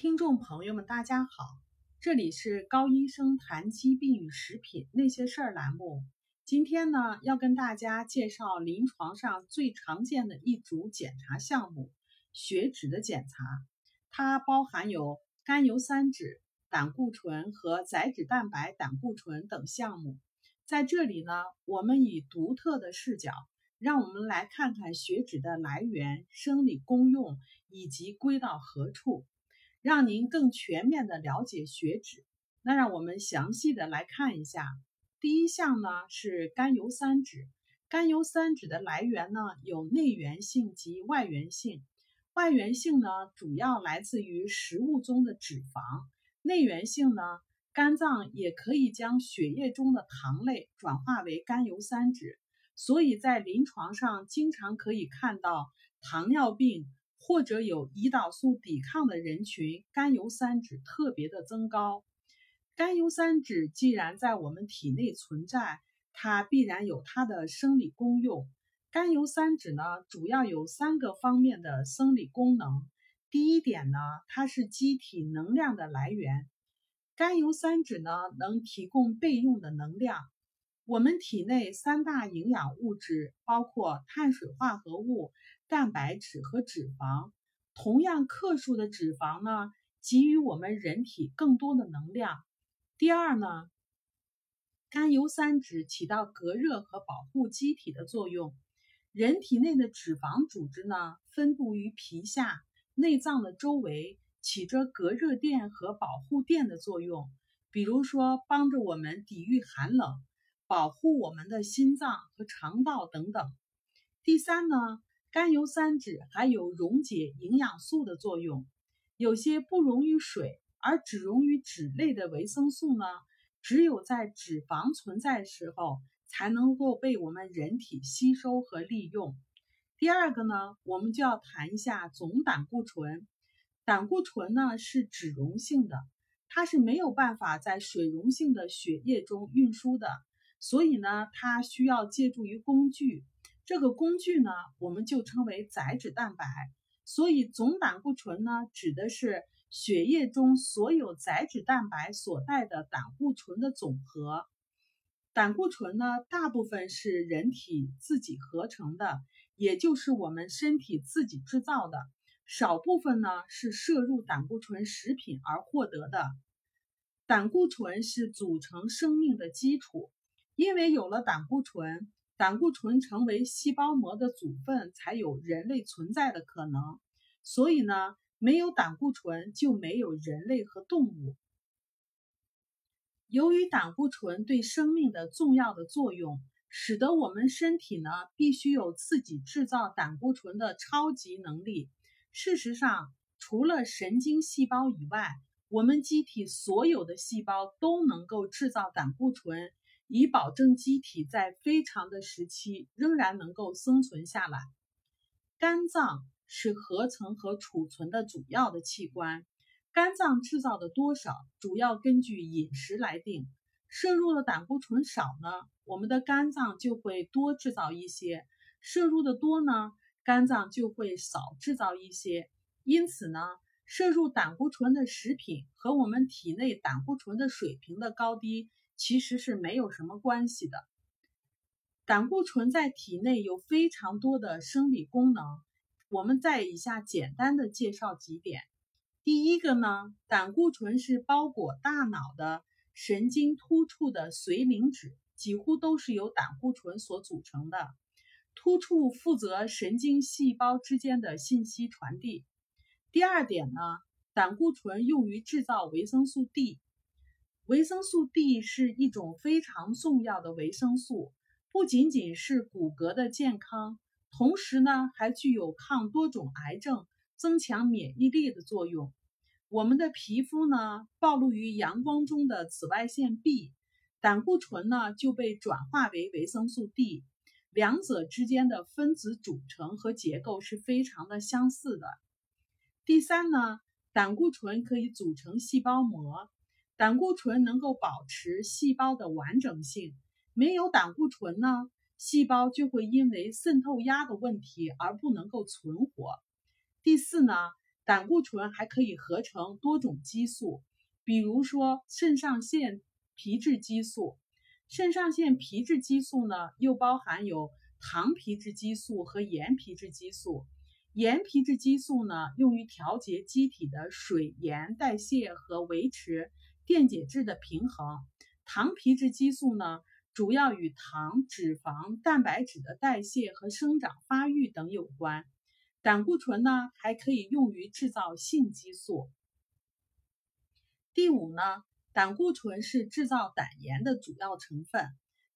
听众朋友们，大家好，这里是高医生谈疾病与食品那些事儿栏目。今天呢，要跟大家介绍临床上最常见的一组检查项目——血脂的检查。它包含有甘油三酯、胆固醇和载脂蛋白胆固醇等项目。在这里呢，我们以独特的视角，让我们来看看血脂的来源、生理功用以及归到何处。让您更全面的了解血脂，那让我们详细的来看一下。第一项呢是甘油三酯，甘油三酯的来源呢有内源性及外源性。外源性呢主要来自于食物中的脂肪，内源性呢肝脏也可以将血液中的糖类转化为甘油三酯，所以在临床上经常可以看到糖尿病。或者有胰岛素抵抗的人群，甘油三酯特别的增高。甘油三酯既然在我们体内存在，它必然有它的生理功用。甘油三酯呢，主要有三个方面的生理功能。第一点呢，它是机体能量的来源。甘油三酯呢，能提供备用的能量。我们体内三大营养物质包括碳水化合物。蛋白质和脂肪，同样克数的脂肪呢，给予我们人体更多的能量。第二呢，甘油三酯起到隔热和保护机体的作用。人体内的脂肪组织呢，分布于皮下、内脏的周围，起着隔热垫和保护垫的作用。比如说，帮着我们抵御寒冷，保护我们的心脏和肠道等等。第三呢？甘油三酯还有溶解营养素的作用，有些不溶于水而只溶于脂类的维生素呢，只有在脂肪存在时候才能够被我们人体吸收和利用。第二个呢，我们就要谈一下总胆固醇。胆固醇呢是脂溶性的，它是没有办法在水溶性的血液中运输的，所以呢，它需要借助于工具。这个工具呢，我们就称为载脂蛋白。所以总胆固醇呢，指的是血液中所有载脂蛋白所带的胆固醇的总和。胆固醇呢，大部分是人体自己合成的，也就是我们身体自己制造的；少部分呢是摄入胆固醇食品而获得的。胆固醇是组成生命的基础，因为有了胆固醇。胆固醇成为细胞膜的组分，才有人类存在的可能。所以呢，没有胆固醇就没有人类和动物。由于胆固醇对生命的重要的作用，使得我们身体呢必须有自己制造胆固醇的超级能力。事实上，除了神经细胞以外，我们机体所有的细胞都能够制造胆固醇。以保证机体在非常的时期仍然能够生存下来。肝脏是合成和储存的主要的器官，肝脏制造的多少主要根据饮食来定。摄入的胆固醇少呢，我们的肝脏就会多制造一些；摄入的多呢，肝脏就会少制造一些。因此呢，摄入胆固醇的食品和我们体内胆固醇的水平的高低。其实是没有什么关系的。胆固醇在体内有非常多的生理功能，我们在以下简单的介绍几点。第一个呢，胆固醇是包裹大脑的神经突触的髓磷脂，几乎都是由胆固醇所组成的。突触负责神经细胞之间的信息传递。第二点呢，胆固醇用于制造维生素 D。维生素 D 是一种非常重要的维生素，不仅仅是骨骼的健康，同时呢还具有抗多种癌症、增强免疫力的作用。我们的皮肤呢暴露于阳光中的紫外线 B，胆固醇呢就被转化为维生素 D，两者之间的分子组成和结构是非常的相似的。第三呢，胆固醇可以组成细胞膜。胆固醇能够保持细胞的完整性，没有胆固醇呢，细胞就会因为渗透压的问题而不能够存活。第四呢，胆固醇还可以合成多种激素，比如说肾上腺皮质激素。肾上腺皮质激素呢，又包含有糖皮质激素和盐皮质激素。盐皮质激素呢，用于调节机体的水盐代谢和维持电解质的平衡。糖皮质激素呢，主要与糖、脂肪、蛋白质的代谢和生长发育等有关。胆固醇呢，还可以用于制造性激素。第五呢？胆固醇是制造胆盐的主要成分。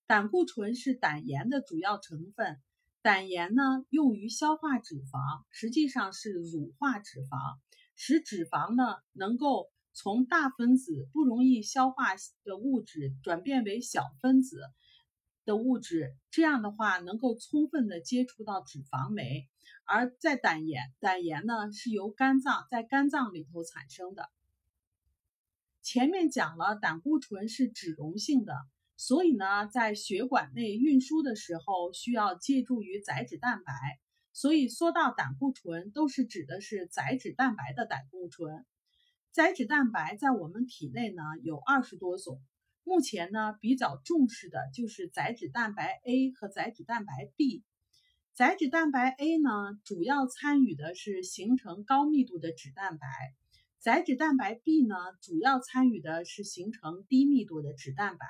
胆固醇是胆盐的主要成分。胆盐呢，用于消化脂肪，实际上是乳化脂肪，使脂肪呢能够从大分子不容易消化的物质转变为小分子的物质。这样的话，能够充分的接触到脂肪酶。而在胆盐，胆盐呢是由肝脏在肝脏里头产生的。前面讲了，胆固醇是脂溶性的，所以呢，在血管内运输的时候需要借助于载脂蛋白。所以说到胆固醇，都是指的是载脂蛋白的胆固醇。载脂蛋白在我们体内呢有二十多种，目前呢比较重视的就是载脂蛋白 A 和载脂蛋白 B。载脂蛋白 A 呢，主要参与的是形成高密度的脂蛋白。载脂蛋白 B 呢，主要参与的是形成低密度的脂蛋白，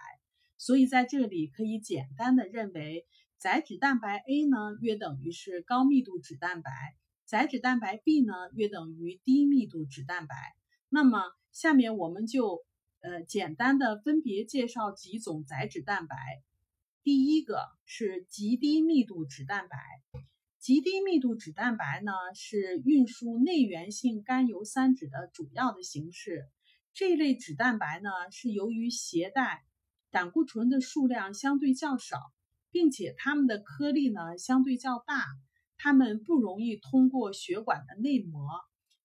所以在这里可以简单的认为，载脂蛋白 A 呢约等于是高密度脂蛋白，载脂蛋白 B 呢约等于低密度脂蛋白。那么下面我们就呃简单的分别介绍几种载脂蛋白。第一个是极低密度脂蛋白。极低密度脂蛋白呢，是运输内源性甘油三酯的主要的形式。这类脂蛋白呢，是由于携带胆固醇的数量相对较少，并且它们的颗粒呢相对较大，它们不容易通过血管的内膜，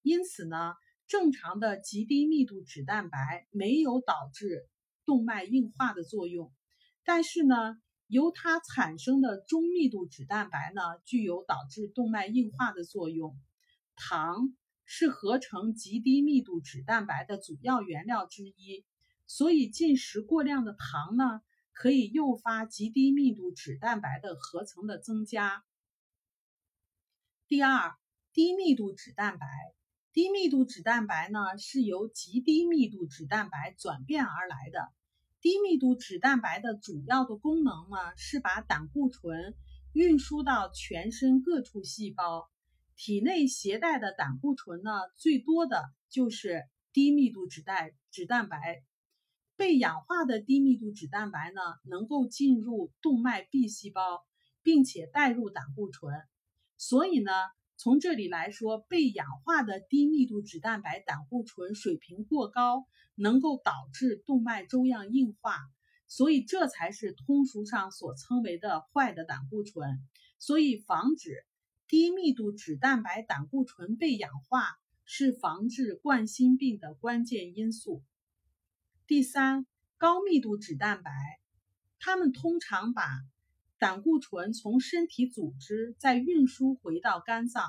因此呢，正常的极低密度脂蛋白没有导致动脉硬化的作用，但是呢。由它产生的中密度脂蛋白呢，具有导致动脉硬化的作用。糖是合成极低密度脂蛋白的主要原料之一，所以进食过量的糖呢，可以诱发极低密度脂蛋白的合成的增加。第二，低密度脂蛋白，低密度脂蛋白呢，是由极低密度脂蛋白转变而来的。低密度脂蛋白的主要的功能呢，是把胆固醇运输到全身各处细胞。体内携带的胆固醇呢，最多的就是低密度脂蛋脂蛋白。被氧化的低密度脂蛋白呢，能够进入动脉壁细胞，并且带入胆固醇。所以呢，从这里来说，被氧化的低密度脂蛋白胆固醇水平过高。能够导致动脉粥样硬化，所以这才是通俗上所称为的坏的胆固醇。所以防止低密度脂蛋白胆固醇被氧化是防治冠心病的关键因素。第三，高密度脂蛋白，它们通常把胆固醇从身体组织再运输回到肝脏，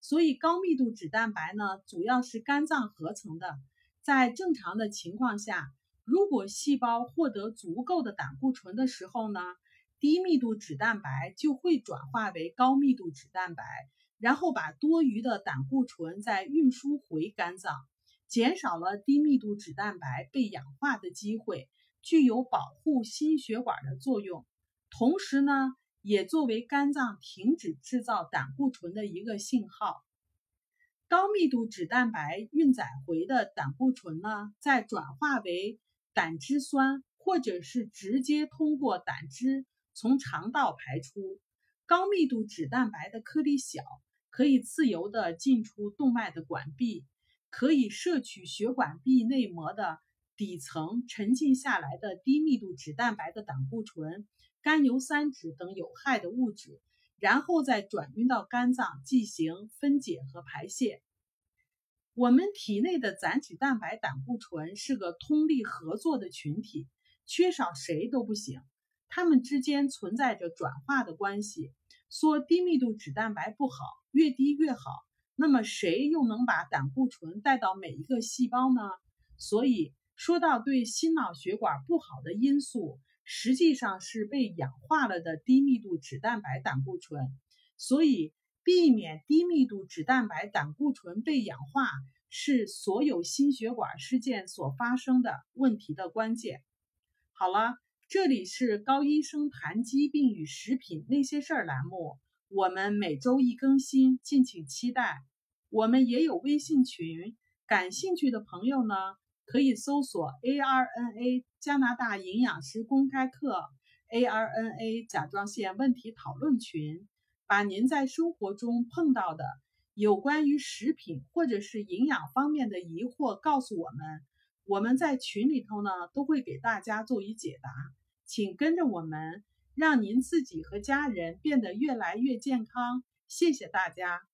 所以高密度脂蛋白呢，主要是肝脏合成的。在正常的情况下，如果细胞获得足够的胆固醇的时候呢，低密度脂蛋白就会转化为高密度脂蛋白，然后把多余的胆固醇再运输回肝脏，减少了低密度脂蛋白被氧化的机会，具有保护心血管的作用。同时呢，也作为肝脏停止制造胆固醇的一个信号。高密度脂蛋白运载回的胆固醇呢，再转化为胆汁酸，或者是直接通过胆汁从肠道排出。高密度脂蛋白的颗粒小，可以自由的进出动脉的管壁，可以摄取血管壁内膜的底层沉浸下来的低密度脂蛋白的胆固醇、甘油三酯等有害的物质。然后再转运到肝脏进行分解和排泄。我们体内的载脂蛋白胆固醇是个通力合作的群体，缺少谁都不行。它们之间存在着转化的关系。说低密度脂蛋白不好，越低越好，那么谁又能把胆固醇带到每一个细胞呢？所以说到对心脑血管不好的因素，实际上是被氧化了的低密度脂蛋白胆固醇。所以避免低密度脂蛋白胆固醇被氧化，是所有心血管事件所发生的问题的关键。好了，这里是高医生谈疾病与食品那些事儿栏目，我们每周一更新，敬请期待。我们也有微信群，感兴趣的朋友呢，可以搜索 ARNA 加拿大营养师公开课 ARNA 甲状腺问题讨论群，把您在生活中碰到的有关于食品或者是营养方面的疑惑告诉我们，我们在群里头呢都会给大家做一解答，请跟着我们，让您自己和家人变得越来越健康。谢谢大家。